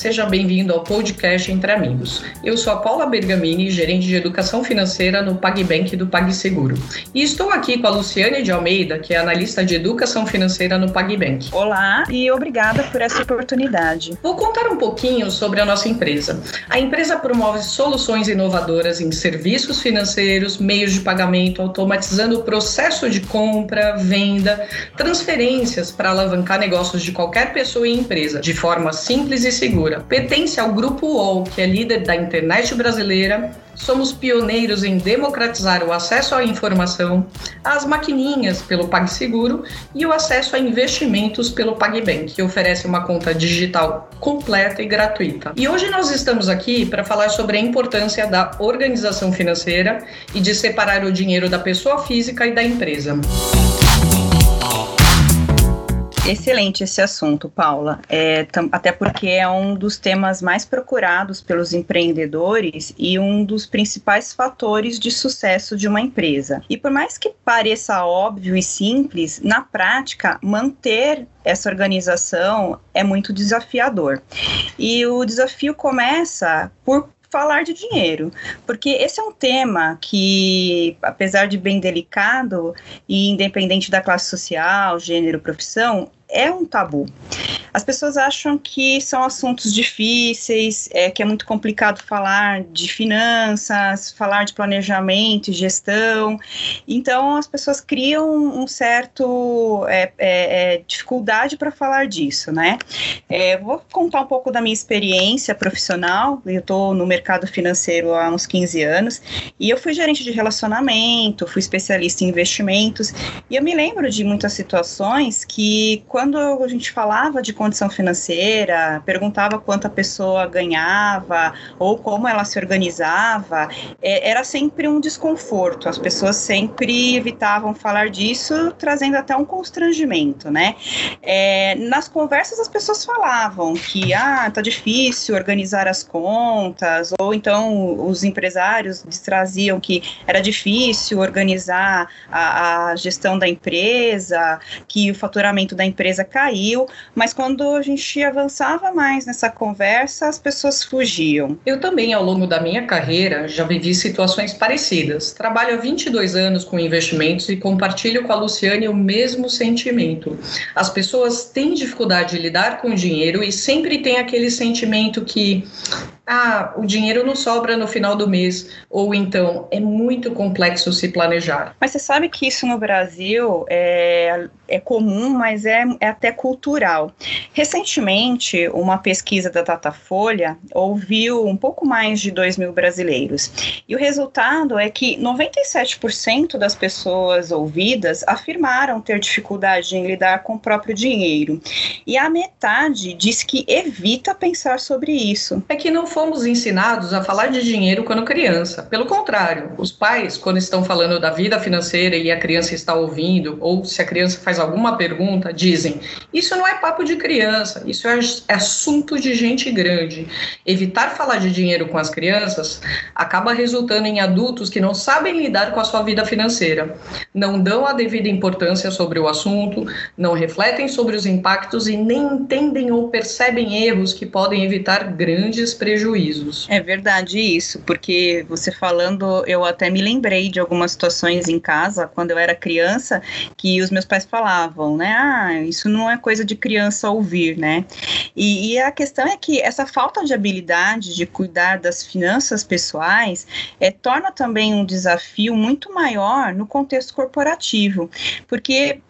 Seja bem-vindo ao podcast Entre Amigos. Eu sou a Paula Bergamini, gerente de educação financeira no PagBank do PagSeguro. E estou aqui com a Luciane de Almeida, que é analista de educação financeira no PagBank. Olá e obrigada por essa oportunidade. Vou contar um pouquinho sobre a nossa empresa. A empresa promove soluções inovadoras em serviços financeiros, meios de pagamento, automatizando o processo de compra, venda, transferências para alavancar negócios de qualquer pessoa e empresa, de forma simples e segura pertence ao Grupo UOL, que é líder da internet brasileira. Somos pioneiros em democratizar o acesso à informação, às maquininhas pelo PagSeguro e o acesso a investimentos pelo PagBank, que oferece uma conta digital completa e gratuita. E hoje nós estamos aqui para falar sobre a importância da organização financeira e de separar o dinheiro da pessoa física e da empresa. Excelente esse assunto, Paula. É, até porque é um dos temas mais procurados pelos empreendedores e um dos principais fatores de sucesso de uma empresa. E por mais que pareça óbvio e simples, na prática, manter essa organização é muito desafiador. E o desafio começa por falar de dinheiro, porque esse é um tema que, apesar de bem delicado e independente da classe social, gênero, profissão, é um tabu. As pessoas acham que são assuntos difíceis, é, que é muito complicado falar de finanças, falar de planejamento e gestão. Então, as pessoas criam um certo é, é, é dificuldade para falar disso, né? É, vou contar um pouco da minha experiência profissional. Eu estou no mercado financeiro há uns 15 anos e eu fui gerente de relacionamento, fui especialista em investimentos e eu me lembro de muitas situações que quando a gente falava de condição financeira, perguntava quanto a pessoa ganhava ou como ela se organizava, é, era sempre um desconforto. As pessoas sempre evitavam falar disso, trazendo até um constrangimento, né? É, nas conversas as pessoas falavam que ah, tá difícil organizar as contas, ou então os empresários traziam que era difícil organizar a, a gestão da empresa, que o faturamento da empresa caiu, mas quando a gente avançava mais nessa conversa, as pessoas fugiam. Eu também, ao longo da minha carreira, já vivi situações parecidas. Trabalho há 22 anos com investimentos e compartilho com a Luciane o mesmo sentimento. As pessoas têm dificuldade de lidar com o dinheiro e sempre tem aquele sentimento que ah, o dinheiro não sobra no final do mês, ou então é muito complexo se planejar. Mas você sabe que isso no Brasil é, é comum, mas é, é até cultural. Recentemente, uma pesquisa da Datafolha ouviu um pouco mais de 2 mil brasileiros, e o resultado é que 97% das pessoas ouvidas afirmaram ter dificuldade em lidar com o próprio dinheiro, e a metade diz que evita pensar sobre isso. É que não foi fomos ensinados a falar de dinheiro quando criança. Pelo contrário, os pais, quando estão falando da vida financeira e a criança está ouvindo, ou se a criança faz alguma pergunta, dizem: Isso não é papo de criança, isso é assunto de gente grande. Evitar falar de dinheiro com as crianças acaba resultando em adultos que não sabem lidar com a sua vida financeira, não dão a devida importância sobre o assunto, não refletem sobre os impactos e nem entendem ou percebem erros que podem evitar grandes prejuízos prejuízos. É verdade isso, porque você falando, eu até me lembrei de algumas situações em casa, quando eu era criança, que os meus pais falavam, né? Ah, isso não é coisa de criança ouvir, né? E, e a questão é que essa falta de habilidade de cuidar das finanças pessoais é, torna também um desafio muito maior no contexto corporativo, porque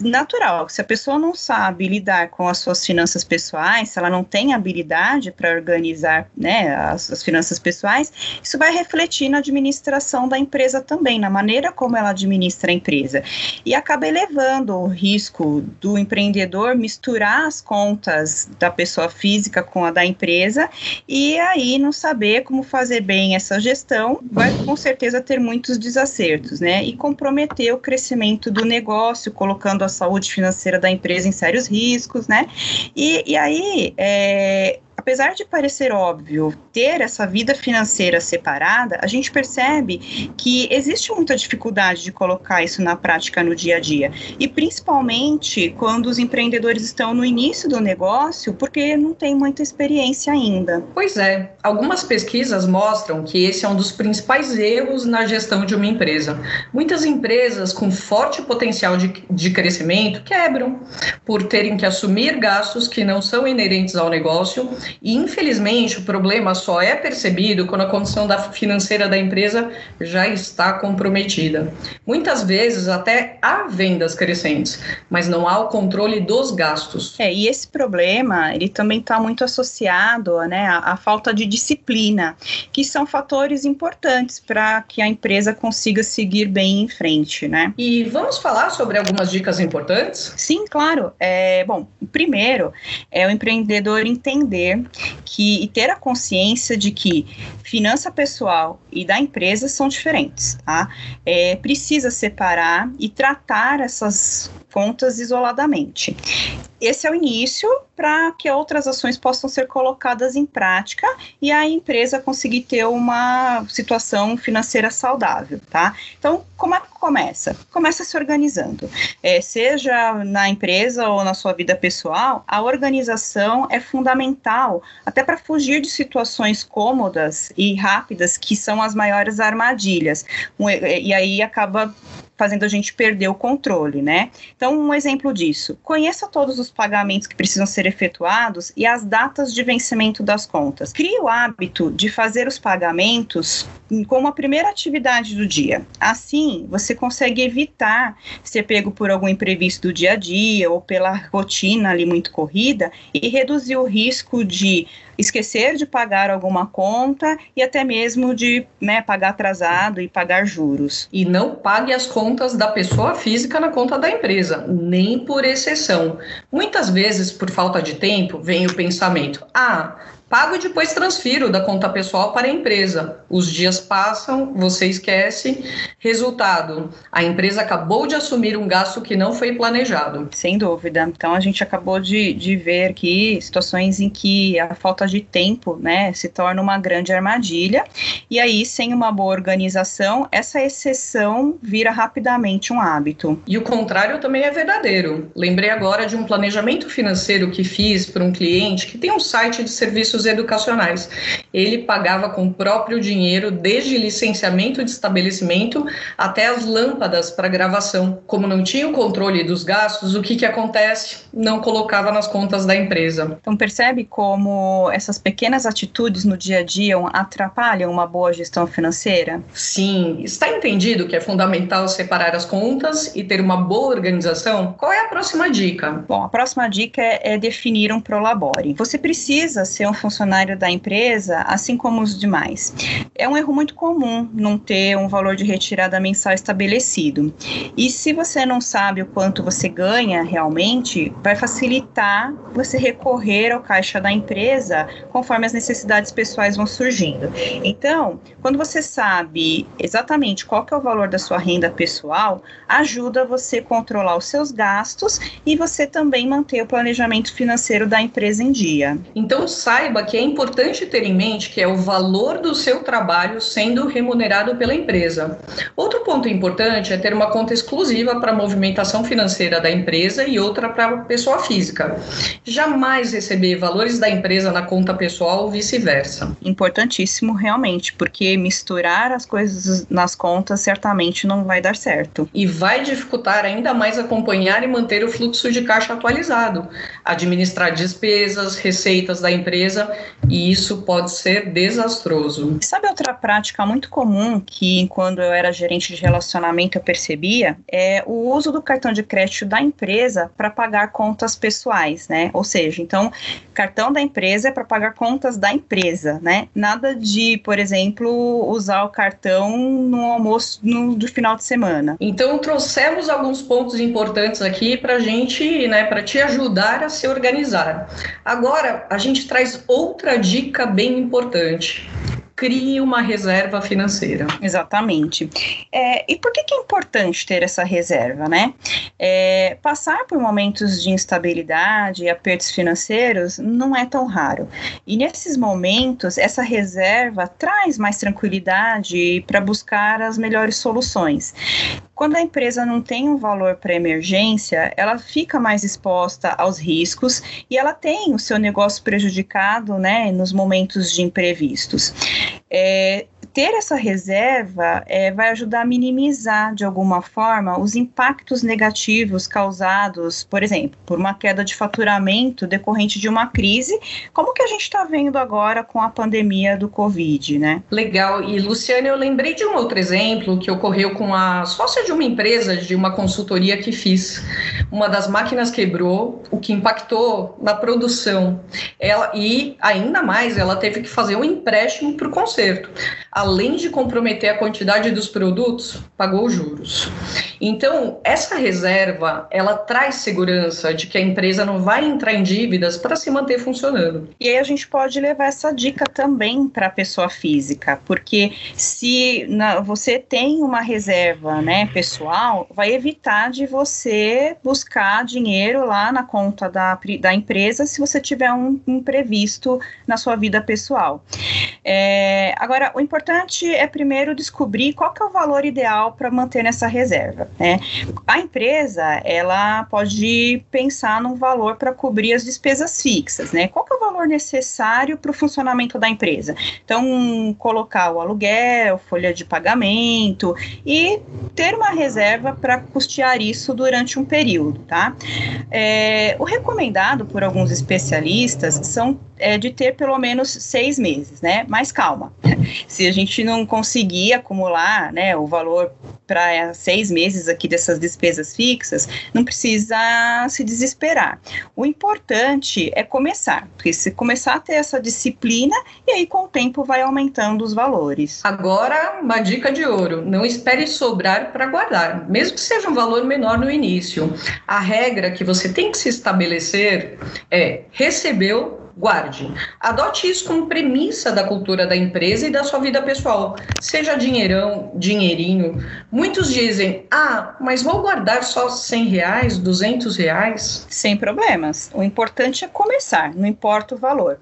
natural, se a pessoa não sabe lidar com as suas finanças pessoais, se ela não tem habilidade para organizar né, as, as, finanças pessoais, isso vai refletir na administração da empresa também, na maneira como ela administra a empresa. E acaba elevando o risco do empreendedor misturar as contas da pessoa física com a da empresa e aí não saber como fazer bem essa gestão, vai com certeza ter muitos desacertos, né? E comprometer o crescimento do negócio, colocando a saúde financeira da empresa em sérios riscos, né? E, e aí, é, apesar de parecer óbvio ter essa vida financeira separada, a gente percebe que existe muita dificuldade de colocar isso na prática no dia a dia. E principalmente quando os empreendedores estão no início do negócio, porque não tem muita experiência ainda. Pois é, algumas pesquisas mostram que esse é um dos principais erros na gestão de uma empresa. Muitas empresas com forte potencial de, de crescimento quebram por terem que assumir gastos que não são inerentes ao negócio e, infelizmente, o problema só é percebido quando a condição da financeira da empresa já está comprometida. Muitas vezes até há vendas crescentes, mas não há o controle dos gastos. É, e esse problema, ele também está muito associado né, à, à falta de disciplina, que são fatores importantes para que a empresa consiga seguir bem em frente, né? E vamos falar sobre algumas dicas importantes? Sim, claro. É, bom, primeiro é o empreendedor entender que e ter a consciência de que finança pessoal e da empresa são diferentes, tá? É, precisa separar e tratar essas contas isoladamente. Esse é o início para que outras ações possam ser colocadas em prática e a empresa conseguir ter uma situação financeira saudável, tá? Então, como é que começa? Começa se organizando. É, seja na empresa ou na sua vida pessoal, a organização é fundamental, até para fugir de situações cômodas e rápidas que são as maiores armadilhas. E aí acaba fazendo a gente perder o controle, né? Então, um exemplo disso: conheça todos os pagamentos que precisam ser efetuados e as datas de vencimento das contas. Crie o hábito de fazer os pagamentos como a primeira atividade do dia. Assim, você consegue evitar ser pego por algum imprevisto do dia a dia ou pela rotina ali muito corrida e reduzir o risco de esquecer de pagar alguma conta e até mesmo de né, pagar atrasado e pagar juros. E não pague as contas da pessoa física na conta da empresa, nem por exceção. Muitas vezes, por falta de tempo, vem o pensamento: ah, pago e depois transfiro da conta pessoal para a empresa. Os dias passam, você esquece. Resultado: a empresa acabou de assumir um gasto que não foi planejado. Sem dúvida. Então a gente acabou de, de ver aqui situações em que a falta de tempo né, se torna uma grande armadilha. E aí, sem uma boa organização, essa exceção vira rapidamente um hábito. E o contrário também é verdadeiro. Lembrei agora de um planejamento financeiro que fiz para um cliente que tem um site de serviços educacionais. Ele pagava com o próprio dinheiro, desde licenciamento de estabelecimento até as lâmpadas para gravação. Como não tinha o controle dos gastos, o que, que acontece? Não colocava nas contas da empresa. Então, percebe como essas pequenas atitudes no dia a dia atrapalham uma boa gestão financeira? Sim, está entendido que é fundamental separar as contas e ter uma boa organização? Qual é a próxima dica? Bom, a próxima dica é, é definir um prolabore. Você precisa ser um funcionário da empresa, assim como os demais. É um erro muito comum não ter um valor de retirada mensal estabelecido. E se você não sabe o quanto você ganha realmente, vai facilitar você recorrer ao caixa da empresa conforme as necessidades pessoais vão surgindo. Então, quando você sabe exatamente qual é o valor da sua renda pessoal, ajuda você a controlar os seus gastos e você também manter o planejamento financeiro da empresa em dia. Então, saiba saiba que é importante ter em mente que é o valor do seu trabalho sendo remunerado pela empresa. Outro ponto importante é ter uma conta exclusiva para a movimentação financeira da empresa e outra para a pessoa física. Jamais receber valores da empresa na conta pessoal ou vice-versa. Importantíssimo, realmente, porque misturar as coisas nas contas certamente não vai dar certo. E vai dificultar ainda mais acompanhar e manter o fluxo de caixa atualizado, administrar despesas, receitas da empresa e isso pode ser desastroso. Sabe outra prática muito comum que quando eu era gerente de relacionamento eu percebia é o uso do cartão de crédito da empresa para pagar contas pessoais, né? Ou seja, então cartão da empresa é para pagar contas da empresa, né? Nada de, por exemplo, usar o cartão no almoço no, do final de semana. Então trouxemos alguns pontos importantes aqui para gente, né, para te ajudar a se organizar. Agora a gente traz outra dica bem importante. crie uma reserva financeira. Exatamente. É, e por que, que, é importante ter essa reserva, né? É, passar por momentos de instabilidade e apertos financeiros não é tão raro. E nesses momentos, essa reserva traz mais tranquilidade para buscar as melhores soluções. Quando a empresa não tem um valor para emergência, ela fica mais exposta aos riscos e ela tem o seu negócio prejudicado né, nos momentos de imprevistos. É, ter essa reserva é, vai ajudar a minimizar, de alguma forma, os impactos negativos causados, por exemplo, por uma queda de faturamento decorrente de uma crise, como que a gente está vendo agora com a pandemia do Covid, né? Legal. E, Luciana, eu lembrei de um outro exemplo que ocorreu com a sócia de uma empresa, de uma consultoria que fiz. Uma das máquinas quebrou, o que impactou na produção. Ela, e, ainda mais, ela teve que fazer um empréstimo para o conserto. A além de comprometer a quantidade dos produtos, pagou juros. Então, essa reserva, ela traz segurança de que a empresa não vai entrar em dívidas para se manter funcionando. E aí a gente pode levar essa dica também para a pessoa física, porque se na, você tem uma reserva, né, pessoal, vai evitar de você buscar dinheiro lá na conta da, da empresa se você tiver um imprevisto na sua vida pessoal. É, agora, o importante é primeiro descobrir qual que é o valor ideal para manter nessa reserva. Né? A empresa, ela pode pensar num valor para cobrir as despesas fixas, né? Qual que é o valor necessário para o funcionamento da empresa? Então, colocar o aluguel, folha de pagamento e ter uma reserva para custear isso durante um período, tá? É, o recomendado por alguns especialistas são é, de ter pelo menos seis meses, né? Mas calma, se a gente não conseguir acumular, né, o valor para seis meses aqui dessas despesas fixas, não precisa se desesperar. O importante é começar, porque se começar a ter essa disciplina, e aí com o tempo vai aumentando os valores. Agora, uma dica de ouro: não espere sobrar para guardar, mesmo que seja um valor menor no início. A regra que você tem que se estabelecer é recebeu guarde. Adote isso como premissa da cultura da empresa e da sua vida pessoal. Seja dinheirão, dinheirinho. Muitos dizem, ah, mas vou guardar só 100 reais, 200 reais. Sem problemas. O importante é começar, não importa o valor.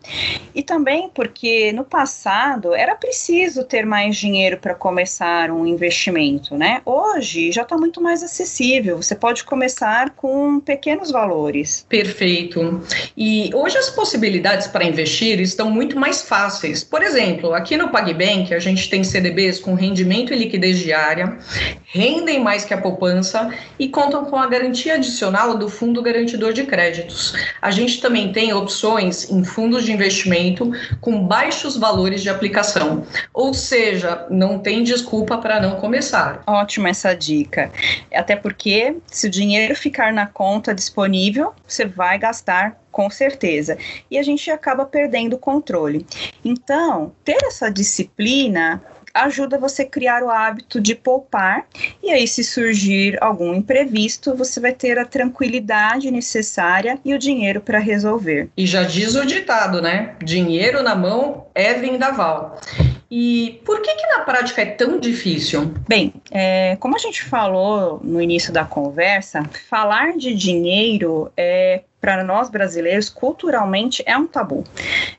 E também porque no passado era preciso ter mais dinheiro para começar um investimento, né? Hoje já está muito mais acessível. Você pode começar com pequenos valores. Perfeito. E hoje as possibilidades possibilidades para investir estão muito mais fáceis. Por exemplo, aqui no PagBank a gente tem CDBs com rendimento e liquidez diária, rendem mais que a poupança e contam com a garantia adicional do Fundo Garantidor de Créditos. A gente também tem opções em fundos de investimento com baixos valores de aplicação, ou seja, não tem desculpa para não começar. Ótima essa dica. Até porque se o dinheiro ficar na conta disponível, você vai gastar com certeza. E a gente acaba perdendo o controle. Então, ter essa disciplina ajuda você a criar o hábito de poupar, e aí, se surgir algum imprevisto, você vai ter a tranquilidade necessária e o dinheiro para resolver. E já diz o ditado, né? Dinheiro na mão é vendaval. E por que que na prática é tão difícil? Bem, é, como a gente falou no início da conversa, falar de dinheiro é para nós brasileiros, culturalmente, é um tabu.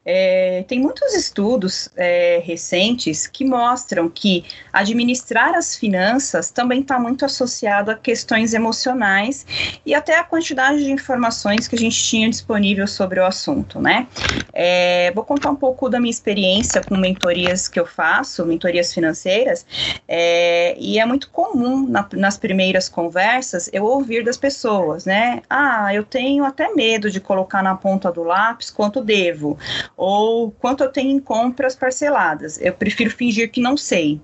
É, tem muitos estudos é, recentes que mostram que administrar as finanças também está muito associado a questões emocionais e até a quantidade de informações que a gente tinha disponível sobre o assunto, né? É, vou contar um pouco da minha experiência com mentorias que eu faço, mentorias financeiras, é, e é muito comum na, nas primeiras conversas eu ouvir das pessoas, né? Ah, eu tenho até medo de colocar na ponta do lápis quanto devo, ou quanto eu tenho em compras parceladas. Eu prefiro fingir que não sei.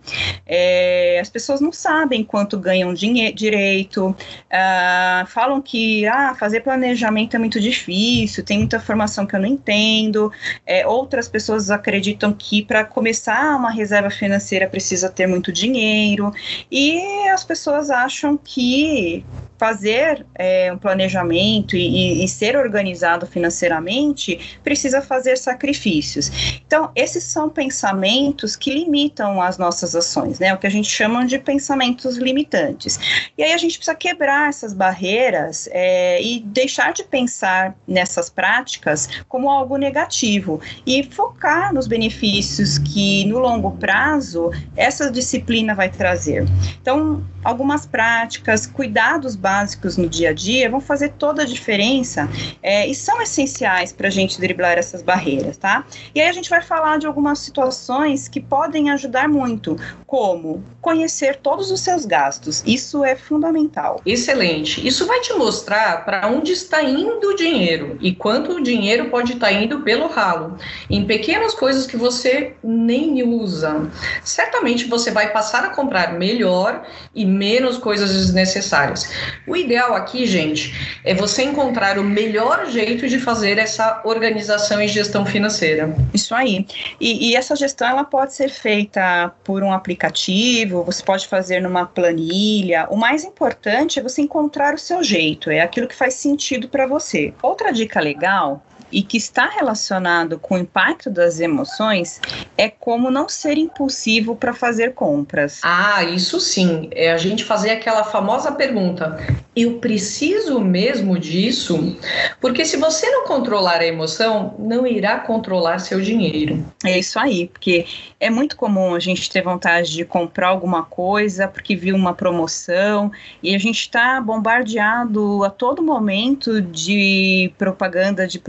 É, as pessoas não sabem quanto ganham direito, uh, falam que ah, fazer planejamento é muito difícil, tem muita informação que eu não entendo. É, outras pessoas acreditam que para começar uma reserva financeira precisa ter muito dinheiro, e as pessoas acham que fazer é, um planejamento e, e, ser organizado financeiramente precisa fazer sacrifícios. Então, esses são pensamentos que limitam as nossas ações, né? O que a gente chama de pensamentos limitantes. E aí a gente precisa quebrar essas barreiras é, e deixar de pensar nessas práticas como algo negativo e focar nos benefícios que no longo prazo essa disciplina vai trazer. Então, algumas práticas, cuidados básicos no dia a dia vão fazer toda a diferença é, e são essenciais para a gente driblar essas barreiras, tá? E aí a gente vai falar de algumas situações que podem ajudar muito, como conhecer todos os seus gastos. Isso é fundamental. Excelente. Isso vai te mostrar para onde está indo o dinheiro e quanto o dinheiro pode estar tá indo pelo ralo, em pequenas coisas que você nem usa. Certamente você vai passar a comprar melhor e menos coisas desnecessárias. O ideal aqui, gente, é você encontrar o melhor jeito de fazer essa organização e gestão financeira. Isso aí. E, e essa gestão ela pode ser feita por um aplicativo, você pode fazer numa planilha. O mais importante é você encontrar o seu jeito, é aquilo que faz sentido para você. Outra dica legal e que está relacionado com o impacto das emoções é como não ser impulsivo para fazer compras. Ah, isso sim. É a gente fazer aquela famosa pergunta: eu preciso mesmo disso? Porque se você não controlar a emoção, não irá controlar seu dinheiro. É isso aí, porque é muito comum a gente ter vontade de comprar alguma coisa porque viu uma promoção e a gente está bombardeado a todo momento de propaganda de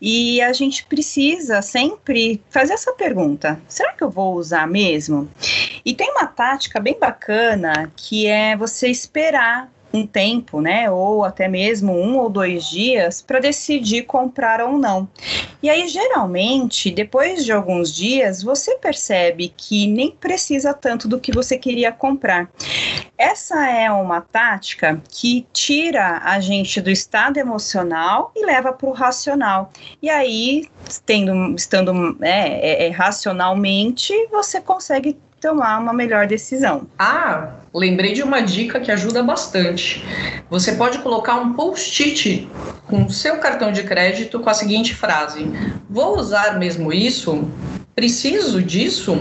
e a gente precisa sempre fazer essa pergunta: será que eu vou usar mesmo? E tem uma tática bem bacana que é você esperar um tempo, né, ou até mesmo um ou dois dias para decidir comprar ou não. E aí, geralmente, depois de alguns dias, você percebe que nem precisa tanto do que você queria comprar. Essa é uma tática que tira a gente do estado emocional e leva para o racional. E aí, tendo, estando né, é, é, racionalmente, você consegue tomar uma melhor decisão. Ah, lembrei de uma dica que ajuda bastante. Você pode colocar um post-it com seu cartão de crédito com a seguinte frase: Vou usar mesmo isso? Preciso disso,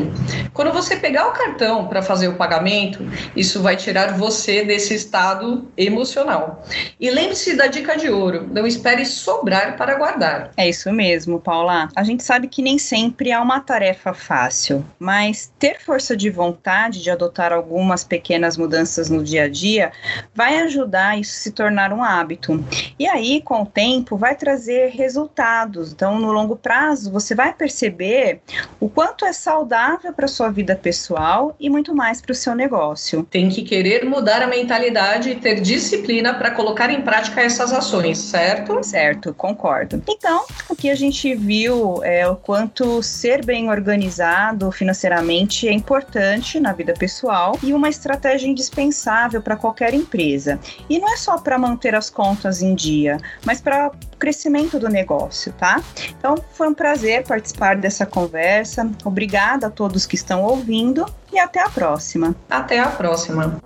quando você pegar o cartão para fazer o pagamento, isso vai tirar você desse estado emocional. E lembre-se da dica de ouro: não espere sobrar para guardar. É isso mesmo, Paula. A gente sabe que nem sempre é uma tarefa fácil, mas ter força de vontade de adotar algumas pequenas mudanças no dia a dia vai ajudar isso a se tornar um hábito. E aí, com o tempo, vai trazer resultados. Então, no longo prazo, você vai perceber o quanto é saudável para sua vida pessoal e muito mais para o seu negócio. Tem que querer mudar a mentalidade e ter disciplina para colocar em prática essas ações, certo? Certo, concordo. Então, aqui a gente viu é, o quanto ser bem organizado financeiramente é importante na vida pessoal e uma estratégia indispensável para qualquer empresa. E não é só para manter as contas em dia, mas para o crescimento do negócio, tá? Então, foi um prazer participar dessa conversa. Obrigada a todos que estão ouvindo e até a próxima. Até a próxima.